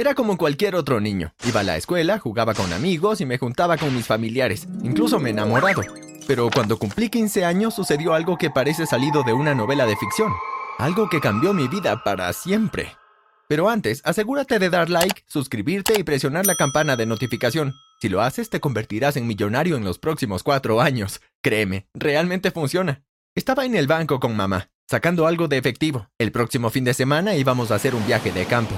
Era como cualquier otro niño. Iba a la escuela, jugaba con amigos y me juntaba con mis familiares. Incluso me he enamorado. Pero cuando cumplí 15 años sucedió algo que parece salido de una novela de ficción. Algo que cambió mi vida para siempre. Pero antes, asegúrate de dar like, suscribirte y presionar la campana de notificación. Si lo haces, te convertirás en millonario en los próximos cuatro años. Créeme, realmente funciona. Estaba en el banco con mamá, sacando algo de efectivo. El próximo fin de semana íbamos a hacer un viaje de campo.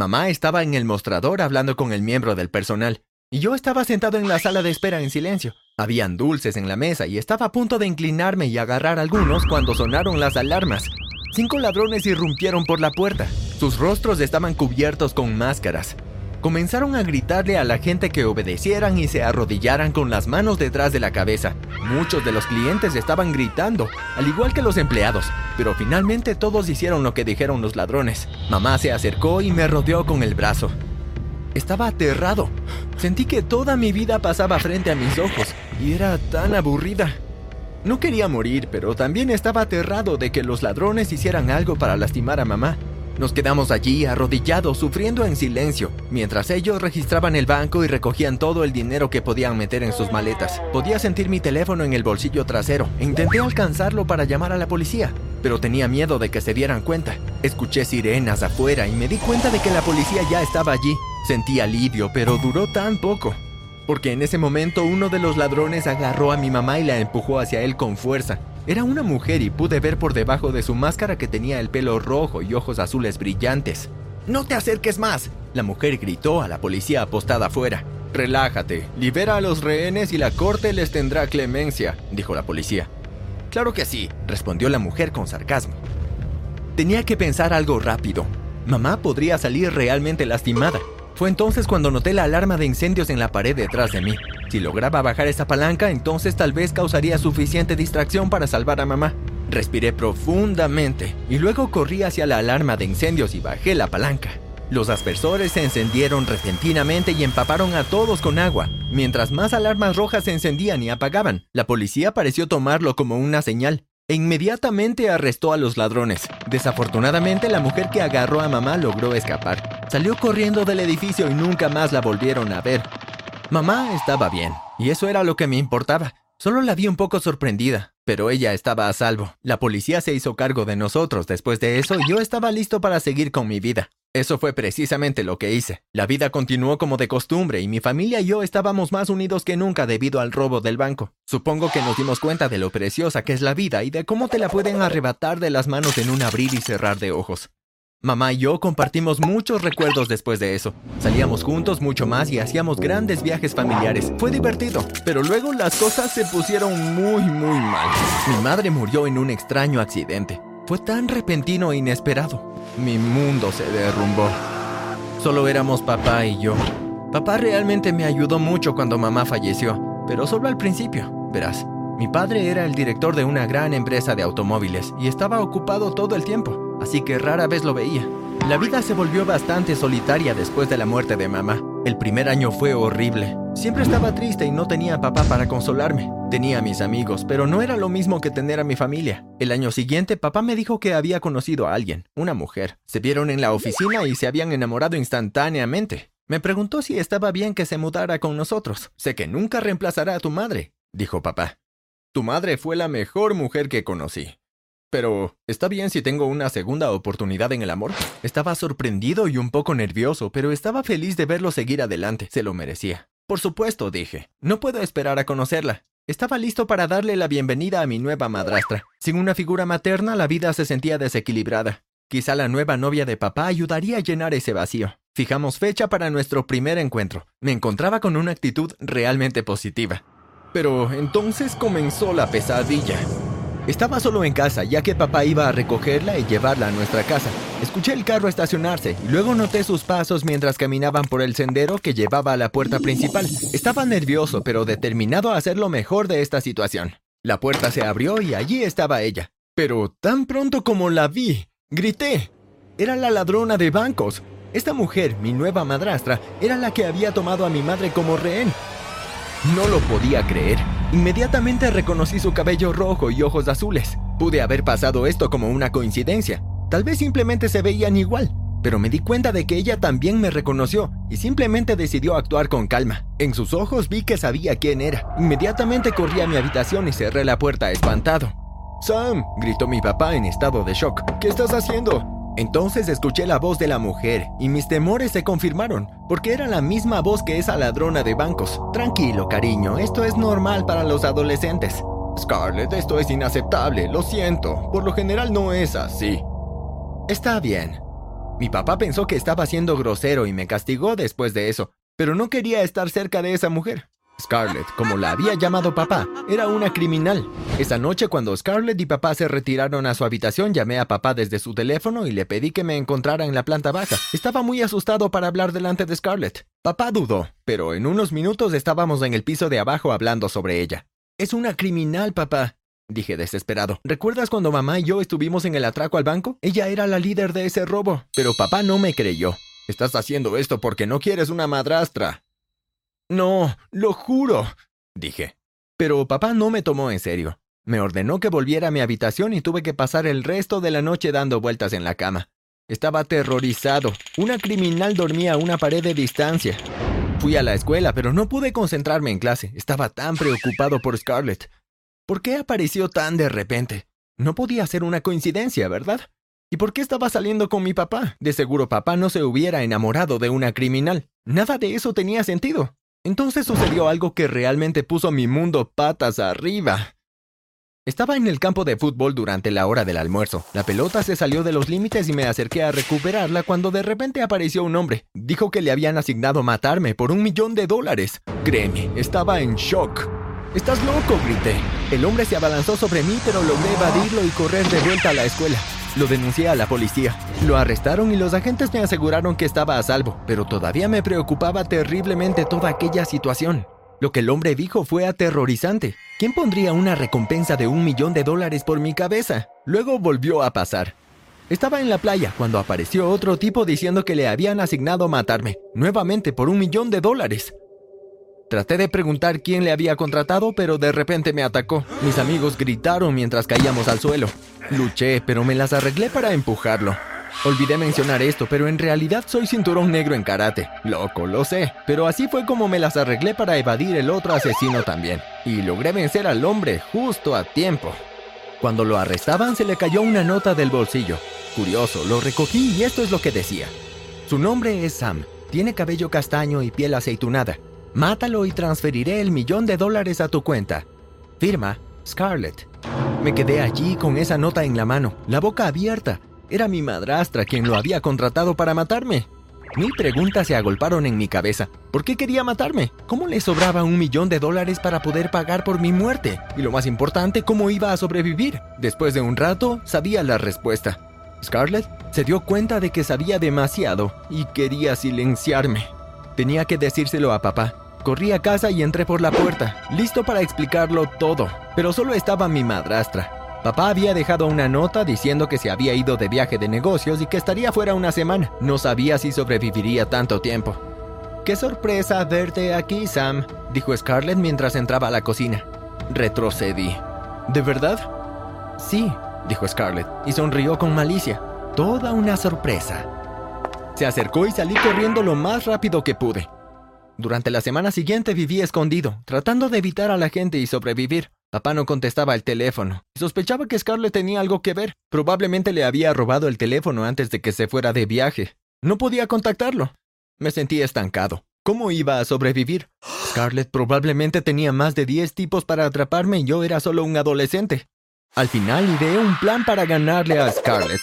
Mamá estaba en el mostrador hablando con el miembro del personal, y yo estaba sentado en la sala de espera en silencio. Habían dulces en la mesa y estaba a punto de inclinarme y agarrar algunos cuando sonaron las alarmas. Cinco ladrones irrumpieron por la puerta. Sus rostros estaban cubiertos con máscaras. Comenzaron a gritarle a la gente que obedecieran y se arrodillaran con las manos detrás de la cabeza. Muchos de los clientes estaban gritando, al igual que los empleados, pero finalmente todos hicieron lo que dijeron los ladrones. Mamá se acercó y me rodeó con el brazo. Estaba aterrado. Sentí que toda mi vida pasaba frente a mis ojos y era tan aburrida. No quería morir, pero también estaba aterrado de que los ladrones hicieran algo para lastimar a mamá. Nos quedamos allí arrodillados, sufriendo en silencio, mientras ellos registraban el banco y recogían todo el dinero que podían meter en sus maletas. Podía sentir mi teléfono en el bolsillo trasero intenté alcanzarlo para llamar a la policía, pero tenía miedo de que se dieran cuenta. Escuché sirenas afuera y me di cuenta de que la policía ya estaba allí. Sentí alivio, pero duró tan poco. Porque en ese momento uno de los ladrones agarró a mi mamá y la empujó hacia él con fuerza. Era una mujer y pude ver por debajo de su máscara que tenía el pelo rojo y ojos azules brillantes. ¡No te acerques más! La mujer gritó a la policía apostada afuera. Relájate, libera a los rehenes y la corte les tendrá clemencia, dijo la policía. Claro que sí, respondió la mujer con sarcasmo. Tenía que pensar algo rápido. Mamá podría salir realmente lastimada. Fue entonces cuando noté la alarma de incendios en la pared detrás de mí. Si lograba bajar esa palanca, entonces tal vez causaría suficiente distracción para salvar a mamá. Respiré profundamente y luego corrí hacia la alarma de incendios y bajé la palanca. Los aspersores se encendieron repentinamente y empaparon a todos con agua. Mientras más alarmas rojas se encendían y apagaban, la policía pareció tomarlo como una señal e inmediatamente arrestó a los ladrones. Desafortunadamente, la mujer que agarró a mamá logró escapar. Salió corriendo del edificio y nunca más la volvieron a ver. Mamá estaba bien, y eso era lo que me importaba. Solo la vi un poco sorprendida, pero ella estaba a salvo. La policía se hizo cargo de nosotros después de eso y yo estaba listo para seguir con mi vida. Eso fue precisamente lo que hice. La vida continuó como de costumbre y mi familia y yo estábamos más unidos que nunca debido al robo del banco. Supongo que nos dimos cuenta de lo preciosa que es la vida y de cómo te la pueden arrebatar de las manos en un abrir y cerrar de ojos. Mamá y yo compartimos muchos recuerdos después de eso. Salíamos juntos mucho más y hacíamos grandes viajes familiares. Fue divertido, pero luego las cosas se pusieron muy, muy mal. Mi madre murió en un extraño accidente. Fue tan repentino e inesperado. Mi mundo se derrumbó. Solo éramos papá y yo. Papá realmente me ayudó mucho cuando mamá falleció, pero solo al principio. Verás, mi padre era el director de una gran empresa de automóviles y estaba ocupado todo el tiempo, así que rara vez lo veía. La vida se volvió bastante solitaria después de la muerte de mamá. El primer año fue horrible. Siempre estaba triste y no tenía a papá para consolarme. Tenía a mis amigos, pero no era lo mismo que tener a mi familia. El año siguiente, papá me dijo que había conocido a alguien, una mujer. Se vieron en la oficina y se habían enamorado instantáneamente. Me preguntó si estaba bien que se mudara con nosotros. Sé que nunca reemplazará a tu madre, dijo papá. Tu madre fue la mejor mujer que conocí. Pero, ¿está bien si tengo una segunda oportunidad en el amor? Estaba sorprendido y un poco nervioso, pero estaba feliz de verlo seguir adelante. Se lo merecía. Por supuesto, dije. No puedo esperar a conocerla. Estaba listo para darle la bienvenida a mi nueva madrastra. Sin una figura materna, la vida se sentía desequilibrada. Quizá la nueva novia de papá ayudaría a llenar ese vacío. Fijamos fecha para nuestro primer encuentro. Me encontraba con una actitud realmente positiva. Pero entonces comenzó la pesadilla. Estaba solo en casa, ya que papá iba a recogerla y llevarla a nuestra casa. Escuché el carro estacionarse y luego noté sus pasos mientras caminaban por el sendero que llevaba a la puerta principal. Estaba nervioso, pero determinado a hacer lo mejor de esta situación. La puerta se abrió y allí estaba ella. Pero tan pronto como la vi, grité. Era la ladrona de bancos. Esta mujer, mi nueva madrastra, era la que había tomado a mi madre como rehén. No lo podía creer. Inmediatamente reconocí su cabello rojo y ojos azules. Pude haber pasado esto como una coincidencia. Tal vez simplemente se veían igual. pero me di cuenta de que ella también me reconoció y simplemente decidió actuar con calma. En sus ojos vi que sabía quién era. Inmediatamente corrí a mi habitación y cerré la puerta espantado. Sam, gritó mi papá en estado de shock. ¿Qué estás haciendo? Entonces escuché la voz de la mujer y mis temores se confirmaron, porque era la misma voz que esa ladrona de bancos. Tranquilo, cariño, esto es normal para los adolescentes. Scarlett, esto es inaceptable, lo siento. Por lo general no es así. Está bien. Mi papá pensó que estaba siendo grosero y me castigó después de eso, pero no quería estar cerca de esa mujer. Scarlett, como la había llamado papá, era una criminal. Esa noche cuando Scarlett y papá se retiraron a su habitación, llamé a papá desde su teléfono y le pedí que me encontrara en la planta baja. Estaba muy asustado para hablar delante de Scarlett. Papá dudó, pero en unos minutos estábamos en el piso de abajo hablando sobre ella. Es una criminal, papá, dije desesperado. ¿Recuerdas cuando mamá y yo estuvimos en el atraco al banco? Ella era la líder de ese robo, pero papá no me creyó. Estás haciendo esto porque no quieres una madrastra. No, lo juro, dije. Pero papá no me tomó en serio. Me ordenó que volviera a mi habitación y tuve que pasar el resto de la noche dando vueltas en la cama. Estaba aterrorizado. Una criminal dormía a una pared de distancia. Fui a la escuela, pero no pude concentrarme en clase. Estaba tan preocupado por Scarlett. ¿Por qué apareció tan de repente? No podía ser una coincidencia, ¿verdad? ¿Y por qué estaba saliendo con mi papá? De seguro papá no se hubiera enamorado de una criminal. Nada de eso tenía sentido. Entonces sucedió algo que realmente puso mi mundo patas arriba. Estaba en el campo de fútbol durante la hora del almuerzo. La pelota se salió de los límites y me acerqué a recuperarla cuando de repente apareció un hombre. Dijo que le habían asignado matarme por un millón de dólares. Créeme, estaba en shock. ¡Estás loco! grité. El hombre se abalanzó sobre mí, pero logré evadirlo y correr de vuelta a la escuela. Lo denuncié a la policía. Lo arrestaron y los agentes me aseguraron que estaba a salvo, pero todavía me preocupaba terriblemente toda aquella situación. Lo que el hombre dijo fue aterrorizante. ¿Quién pondría una recompensa de un millón de dólares por mi cabeza? Luego volvió a pasar. Estaba en la playa cuando apareció otro tipo diciendo que le habían asignado matarme, nuevamente por un millón de dólares. Traté de preguntar quién le había contratado, pero de repente me atacó. Mis amigos gritaron mientras caíamos al suelo. Luché, pero me las arreglé para empujarlo. Olvidé mencionar esto, pero en realidad soy cinturón negro en karate. Loco, lo sé, pero así fue como me las arreglé para evadir el otro asesino también. Y logré vencer al hombre justo a tiempo. Cuando lo arrestaban se le cayó una nota del bolsillo. Curioso, lo recogí y esto es lo que decía. Su nombre es Sam. Tiene cabello castaño y piel aceitunada. Mátalo y transferiré el millón de dólares a tu cuenta. Firma, Scarlett. Me quedé allí con esa nota en la mano, la boca abierta. Era mi madrastra quien lo había contratado para matarme. Mil preguntas se agolparon en mi cabeza. ¿Por qué quería matarme? ¿Cómo le sobraba un millón de dólares para poder pagar por mi muerte? Y lo más importante, ¿cómo iba a sobrevivir? Después de un rato, sabía la respuesta. Scarlett se dio cuenta de que sabía demasiado y quería silenciarme. Tenía que decírselo a papá. Corrí a casa y entré por la puerta, listo para explicarlo todo, pero solo estaba mi madrastra. Papá había dejado una nota diciendo que se había ido de viaje de negocios y que estaría fuera una semana. No sabía si sobreviviría tanto tiempo. ¡Qué sorpresa verte aquí, Sam! dijo Scarlett mientras entraba a la cocina. Retrocedí. ¿De verdad? Sí, dijo Scarlett, y sonrió con malicia. Toda una sorpresa. Se acercó y salí corriendo lo más rápido que pude. Durante la semana siguiente viví escondido, tratando de evitar a la gente y sobrevivir. Papá no contestaba el teléfono. Sospechaba que Scarlett tenía algo que ver. Probablemente le había robado el teléfono antes de que se fuera de viaje. No podía contactarlo. Me sentí estancado. ¿Cómo iba a sobrevivir? Scarlett probablemente tenía más de 10 tipos para atraparme y yo era solo un adolescente. Al final ideé un plan para ganarle a Scarlett.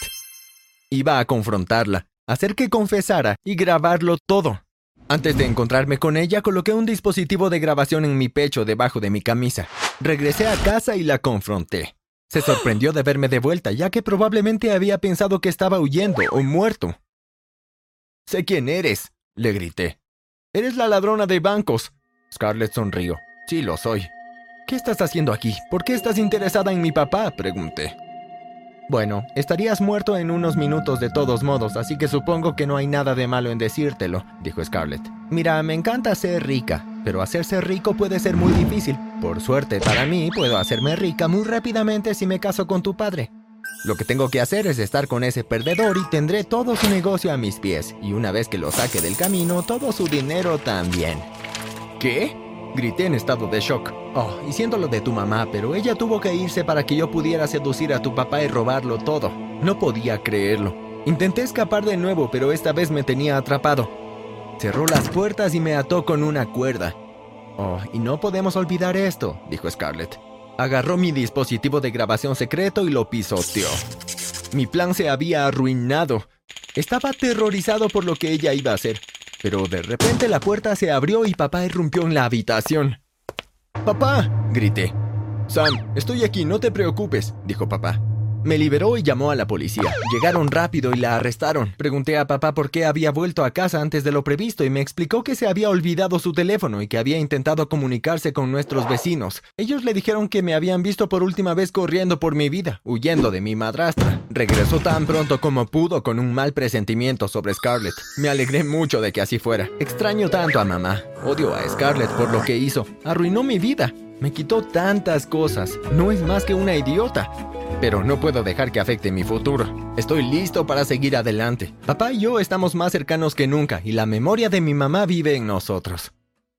Iba a confrontarla, hacer que confesara y grabarlo todo. Antes de encontrarme con ella, coloqué un dispositivo de grabación en mi pecho debajo de mi camisa. Regresé a casa y la confronté. Se sorprendió de verme de vuelta, ya que probablemente había pensado que estaba huyendo o muerto. Sé quién eres, le grité. Eres la ladrona de bancos. Scarlett sonrió. Sí, lo soy. ¿Qué estás haciendo aquí? ¿Por qué estás interesada en mi papá? pregunté. Bueno, estarías muerto en unos minutos de todos modos, así que supongo que no hay nada de malo en decírtelo, dijo Scarlett. Mira, me encanta ser rica, pero hacerse rico puede ser muy difícil. Por suerte para mí, puedo hacerme rica muy rápidamente si me caso con tu padre. Lo que tengo que hacer es estar con ese perdedor y tendré todo su negocio a mis pies. Y una vez que lo saque del camino, todo su dinero también. ¿Qué? Grité en estado de shock. Oh, y siento lo de tu mamá, pero ella tuvo que irse para que yo pudiera seducir a tu papá y robarlo todo. No podía creerlo. Intenté escapar de nuevo, pero esta vez me tenía atrapado. Cerró las puertas y me ató con una cuerda. Oh, y no podemos olvidar esto, dijo Scarlett. Agarró mi dispositivo de grabación secreto y lo pisoteó. Mi plan se había arruinado. Estaba aterrorizado por lo que ella iba a hacer. Pero de repente la puerta se abrió y papá irrumpió en la habitación. ¡Papá! grité. Sam, estoy aquí, no te preocupes, dijo papá. Me liberó y llamó a la policía. Llegaron rápido y la arrestaron. Pregunté a papá por qué había vuelto a casa antes de lo previsto y me explicó que se había olvidado su teléfono y que había intentado comunicarse con nuestros vecinos. Ellos le dijeron que me habían visto por última vez corriendo por mi vida, huyendo de mi madrastra. Regresó tan pronto como pudo con un mal presentimiento sobre Scarlett. Me alegré mucho de que así fuera. Extraño tanto a mamá. Odio a Scarlett por lo que hizo. Arruinó mi vida. Me quitó tantas cosas. No es más que una idiota pero no puedo dejar que afecte mi futuro. Estoy listo para seguir adelante. Papá y yo estamos más cercanos que nunca y la memoria de mi mamá vive en nosotros.